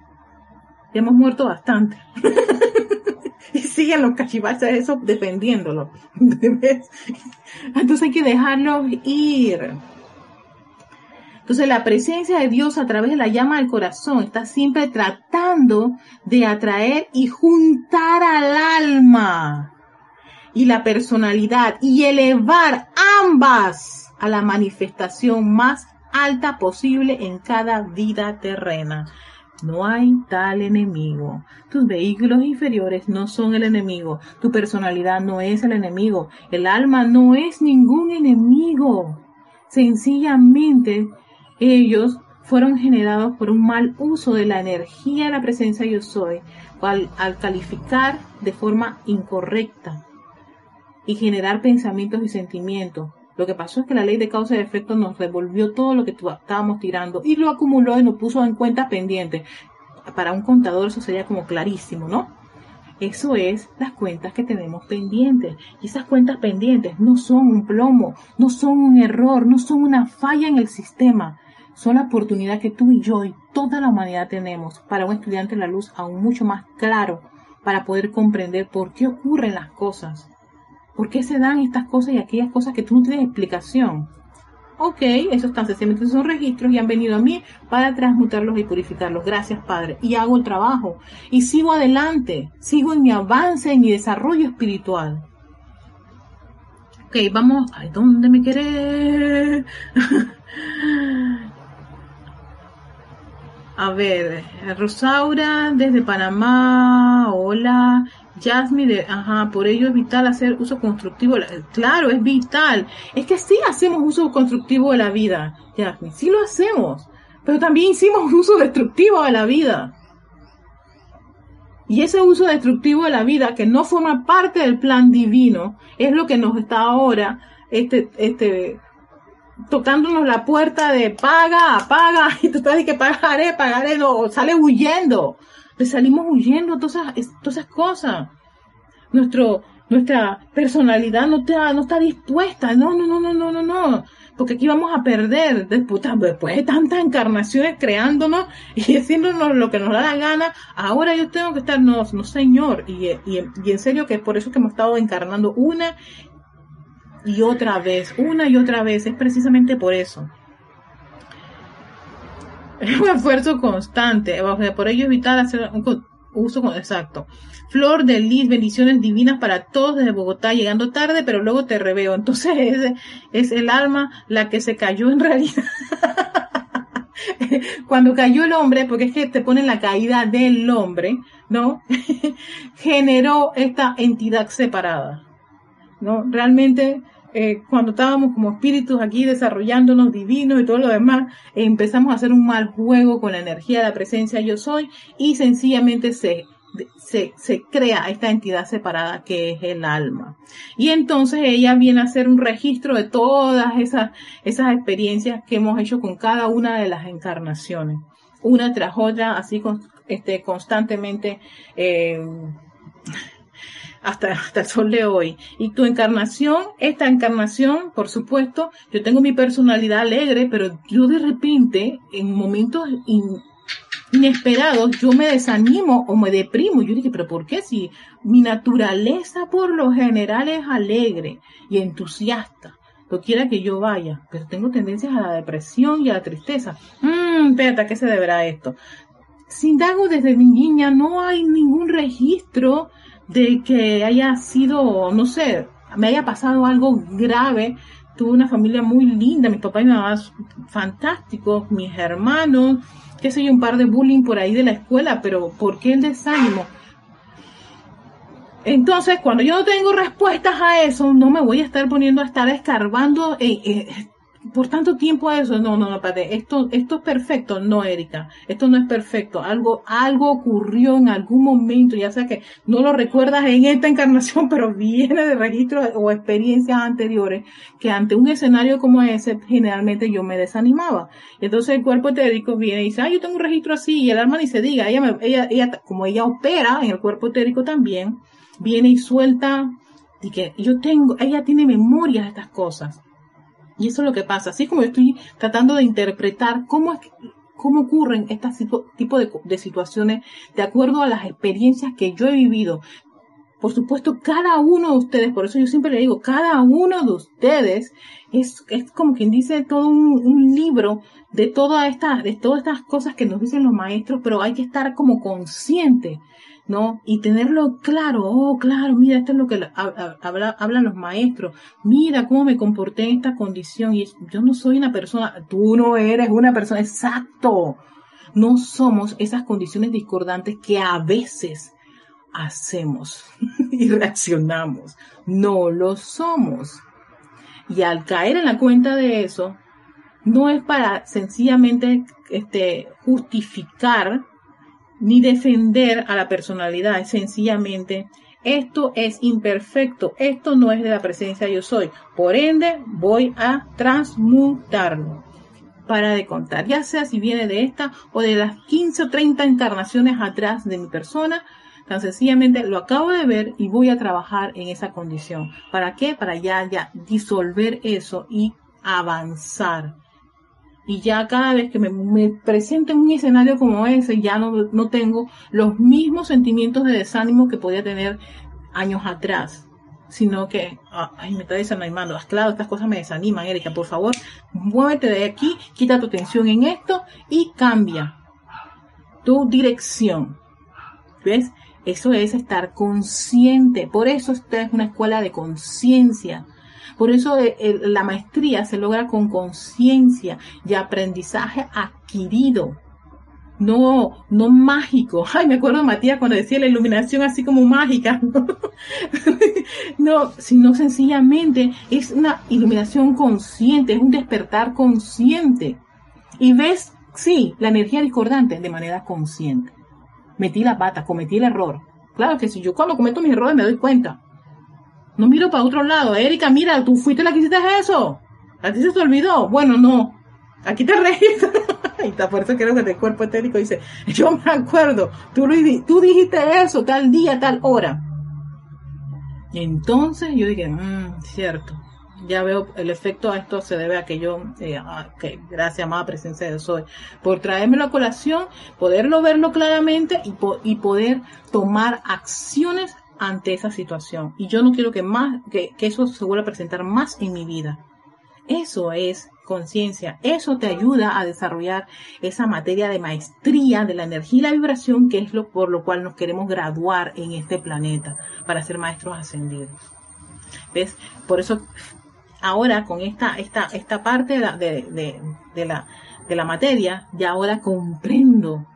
Ya hemos muerto bastante. y siguen los cachivaches eso defendiéndolo. Entonces hay que dejarlos ir. Entonces la presencia de Dios a través de la llama del corazón está siempre tratando de atraer y juntar al alma y la personalidad y elevar ambas a la manifestación más alta posible en cada vida terrena. No hay tal enemigo. Tus vehículos inferiores no son el enemigo. Tu personalidad no es el enemigo. El alma no es ningún enemigo. Sencillamente ellos fueron generados por un mal uso de la energía de la presencia yo soy, al, al calificar de forma incorrecta y generar pensamientos y sentimientos lo que pasó es que la ley de causa y efecto nos devolvió todo lo que estábamos tirando y lo acumuló y nos puso en cuenta pendiente. Para un contador eso sería como clarísimo, ¿no? Eso es las cuentas que tenemos pendientes. Y esas cuentas pendientes no son un plomo, no son un error, no son una falla en el sistema. Son la oportunidad que tú y yo y toda la humanidad tenemos para un estudiante de la luz aún mucho más claro para poder comprender por qué ocurren las cosas. ¿Por qué se dan estas cosas y aquellas cosas que tú no tienes explicación? Ok, esos tan sencillamente son registros y han venido a mí para transmutarlos y purificarlos. Gracias, Padre. Y hago el trabajo. Y sigo adelante. Sigo en mi avance, en mi desarrollo espiritual. Ok, vamos. Ay, ¿dónde me querés? a ver, Rosaura desde Panamá. Hola. Jasmine, de, ajá, por ello es vital hacer uso constructivo. Claro, es vital. Es que sí hacemos uso constructivo de la vida, Jasmine, sí lo hacemos. Pero también hicimos uso destructivo de la vida. Y ese uso destructivo de la vida, que no forma parte del plan divino, es lo que nos está ahora, este, este, tocándonos la puerta de paga, paga, y tú estás que pagaré, pagaré, no, sale huyendo le salimos huyendo todas esas, todas esas cosas. Nuestro, nuestra personalidad no está, no está dispuesta. No, no, no, no, no, no, no. Porque aquí vamos a perder después, después de tantas encarnaciones creándonos y haciéndonos lo que nos da la gana. Ahora yo tengo que estar, no, no señor. Y, y en serio que es por eso que hemos estado encarnando una y otra vez, una y otra vez. Es precisamente por eso. Es un esfuerzo constante. Por ello evitar hacer un uso exacto. Flor de Lis, bendiciones divinas para todos desde Bogotá, llegando tarde, pero luego te reveo. Entonces es, es el alma la que se cayó en realidad. Cuando cayó el hombre, porque es que te ponen la caída del hombre, ¿no? Generó esta entidad separada, ¿no? Realmente eh, cuando estábamos como espíritus aquí desarrollándonos divinos y todo lo demás, empezamos a hacer un mal juego con la energía de la presencia yo soy y sencillamente se, se, crea esta entidad separada que es el alma. Y entonces ella viene a hacer un registro de todas esas, esas experiencias que hemos hecho con cada una de las encarnaciones, una tras otra, así con, este, constantemente. Eh, hasta, hasta el sol de hoy. Y tu encarnación, esta encarnación, por supuesto, yo tengo mi personalidad alegre, pero yo de repente, en momentos inesperados, yo me desanimo o me deprimo. Yo dije, pero ¿por qué si mi naturaleza por lo general es alegre y entusiasta? Lo quiera que yo vaya, pero tengo tendencias a la depresión y a la tristeza. Mmm, espérate, ¿a qué se deberá esto? Sin dago desde mi niña no hay ningún registro de que haya sido, no sé, me haya pasado algo grave. Tuve una familia muy linda, mis papás y mi mamá fantásticos, mis hermanos, qué sé yo, un par de bullying por ahí de la escuela, pero ¿por qué el desánimo? Entonces, cuando yo no tengo respuestas a eso, no me voy a estar poniendo a estar escarbando por tanto tiempo a eso, no, no, no, padre, esto, esto es perfecto, no, Erika, esto no es perfecto, algo, algo ocurrió en algún momento, ya sea que no lo recuerdas en esta encarnación, pero viene de registros o experiencias anteriores, que ante un escenario como ese, generalmente yo me desanimaba. Entonces el cuerpo etérico viene y dice, ah, yo tengo un registro así, y el alma ni se diga, ella, me, ella, ella, como ella opera en el cuerpo etérico también, viene y suelta, y que yo tengo, ella tiene memoria de estas cosas. Y eso es lo que pasa. Así como estoy tratando de interpretar cómo es cómo ocurren este tipo de, de situaciones de acuerdo a las experiencias que yo he vivido. Por supuesto, cada uno de ustedes, por eso yo siempre le digo, cada uno de ustedes es, es como quien dice todo un, un libro de todas estas, de todas estas cosas que nos dicen los maestros, pero hay que estar como consciente ¿no? Y tenerlo claro, oh, claro, mira, esto es lo que hablan los maestros, mira cómo me comporté en esta condición y yo no soy una persona, tú no eres una persona, exacto, no somos esas condiciones discordantes que a veces hacemos y reaccionamos, no lo somos. Y al caer en la cuenta de eso, no es para sencillamente este, justificar ni defender a la personalidad, sencillamente esto es imperfecto, esto no es de la presencia yo soy, por ende voy a transmutarlo. Para de contar, ya sea si viene de esta o de las 15 o 30 encarnaciones atrás de mi persona, Tan sencillamente lo acabo de ver y voy a trabajar en esa condición. ¿Para qué? Para ya, ya disolver eso y avanzar. Y ya cada vez que me, me presento en un escenario como ese, ya no, no tengo los mismos sentimientos de desánimo que podía tener años atrás sino que, ah, ay, me está desanimando. Ah, claro, estas cosas me desaniman, Erika. Por favor, muévete de aquí, quita tu atención en esto y cambia tu dirección. ¿Ves? Eso es estar consciente. Por eso esta es una escuela de conciencia. Por eso eh, la maestría se logra con conciencia y aprendizaje adquirido no, no mágico. Ay, me acuerdo de Matías cuando decía la iluminación así como mágica. no, sino sencillamente es una iluminación consciente, es un despertar consciente. Y ves, sí, la energía discordante de manera consciente. Metí la pata, cometí el error. Claro que si yo cuando cometo mis errores me doy cuenta. No miro para otro lado. Erika, mira, tú fuiste la que hiciste eso. A ti se te olvidó. Bueno, no. Aquí te registro. y por eso que el cuerpo etérico dice, yo me acuerdo, tú, tú dijiste eso tal día, tal hora. Entonces yo dije, mmm, cierto, ya veo el efecto a esto se debe a que yo, eh, gracias, amada presencia de Soy, por traérmelo a colación, poderlo verlo claramente y, y poder tomar acciones ante esa situación. Y yo no quiero que más, que, que eso se vuelva a presentar más en mi vida. Eso es conciencia. Eso te ayuda a desarrollar esa materia de maestría de la energía y la vibración, que es lo por lo cual nos queremos graduar en este planeta para ser maestros ascendidos. ¿Ves? Por eso ahora con esta, esta, esta parte de de, de, la, de la materia, ya ahora comprendo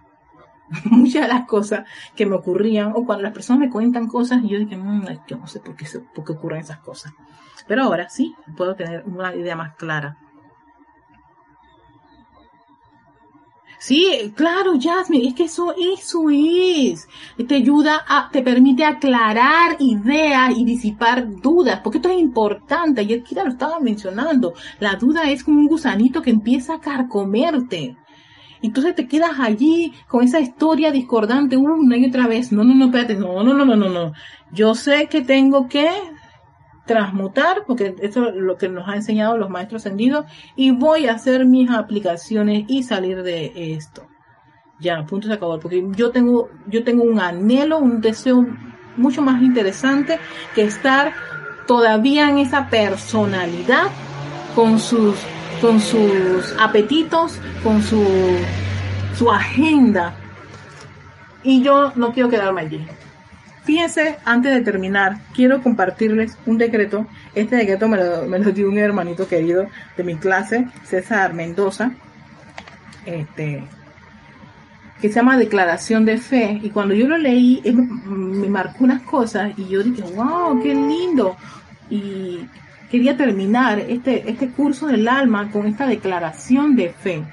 muchas de las cosas que me ocurrían, o cuando las personas me cuentan cosas y yo dije, mmm, yo no sé por qué, por qué ocurren esas cosas. Pero ahora sí, puedo tener una idea más clara. Sí, claro, Jasmine, es que eso, eso es. Te ayuda a, te permite aclarar ideas y disipar dudas, porque esto es importante. Y ya lo estaba mencionando. La duda es como un gusanito que empieza a carcomerte. Entonces te quedas allí con esa historia discordante una y otra vez. No, no, no, espérate, no, no, no, no, no, no. Yo sé que tengo que transmutar, porque eso es lo que nos ha enseñado los maestros ascendidos, y voy a hacer mis aplicaciones y salir de esto. Ya, punto se acabó, porque yo tengo, yo tengo un anhelo, un deseo mucho más interesante que estar todavía en esa personalidad con sus, con sus apetitos, con su, su agenda. Y yo no quiero quedarme allí. Fíjense, antes de terminar, quiero compartirles un decreto. Este decreto me lo, dio un hermanito querido de mi clase, César Mendoza, este, que se llama Declaración de Fe. Y cuando yo lo leí, me marcó unas cosas y yo dije, wow, qué lindo. Y quería terminar este, este curso del alma con esta declaración de fe.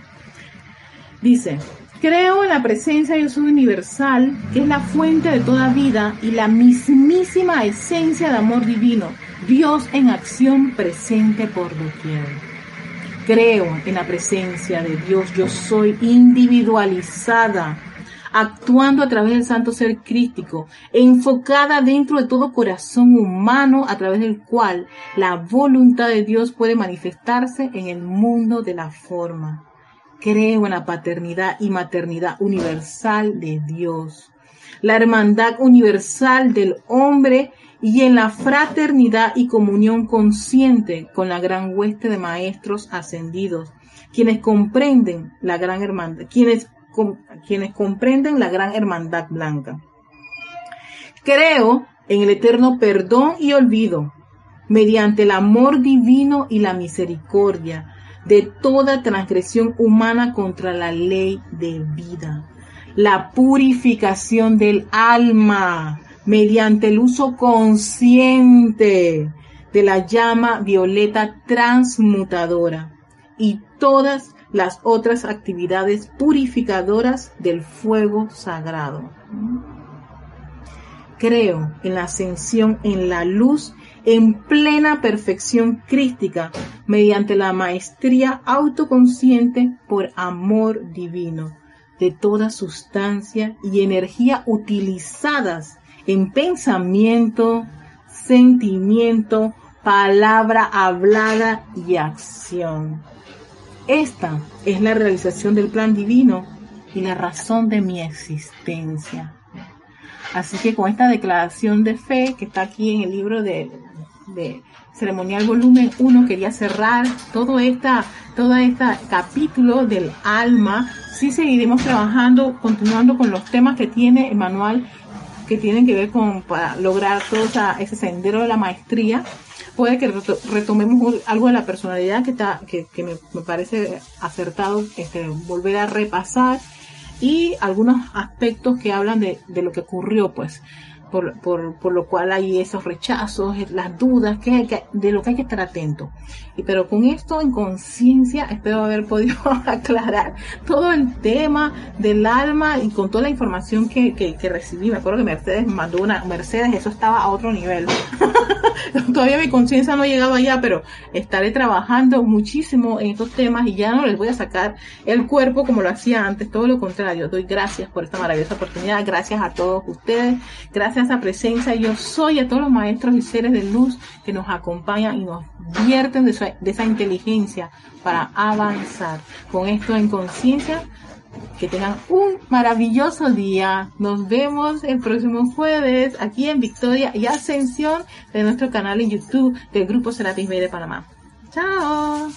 Dice, Creo en la presencia yo soy universal, que es la fuente de toda vida y la mismísima esencia de amor divino, Dios en acción presente por doquier. Creo en la presencia de Dios, yo soy individualizada, actuando a través del santo ser crístico, enfocada dentro de todo corazón humano a través del cual la voluntad de Dios puede manifestarse en el mundo de la forma. Creo en la paternidad y maternidad universal de Dios, la hermandad universal del hombre y en la fraternidad y comunión consciente con la gran hueste de maestros ascendidos, quienes comprenden la gran hermandad, quienes, quienes comprenden la gran hermandad blanca. Creo en el eterno perdón y olvido, mediante el amor divino y la misericordia, de toda transgresión humana contra la ley de vida. La purificación del alma mediante el uso consciente de la llama violeta transmutadora y todas las otras actividades purificadoras del fuego sagrado. Creo en la ascensión en la luz en plena perfección crística mediante la maestría autoconsciente por amor divino. de toda sustancia y energía utilizadas en pensamiento, sentimiento, palabra hablada y acción. Esta es la realización del plan divino y la razón de mi existencia. Así que con esta declaración de fe que está aquí en el libro de, ceremonial volumen 1 quería cerrar todo este capítulo del alma sí seguiremos trabajando continuando con los temas que tiene el manual que tienen que ver con para lograr todo ese sendero de la maestría puede que retomemos algo de la personalidad que está que, me, parece acertado este, volver a repasar y algunos aspectos que hablan de, de lo que ocurrió pues por, por, por, lo cual hay esos rechazos, las dudas, que, de lo que hay que estar atento. Pero con esto en conciencia espero haber podido aclarar todo el tema del alma y con toda la información que, recibí. Me acuerdo que Mercedes me mandó una, Mercedes, eso estaba a otro nivel. Todavía mi conciencia no llegaba allá, pero estaré trabajando muchísimo en estos temas y ya no les voy a sacar el cuerpo como lo hacía antes, todo lo contrario. Doy gracias por esta maravillosa oportunidad, gracias a todos ustedes, gracias esa presencia yo soy, a todos los maestros y seres de luz que nos acompañan y nos vierten de, esa inteligencia para avanzar. Con esto en conciencia, que tengan un maravilloso día. Nos vemos el próximo jueves aquí en Victoria y Ascensión de nuestro canal en YouTube del Grupo Serapis de Panamá. Chao.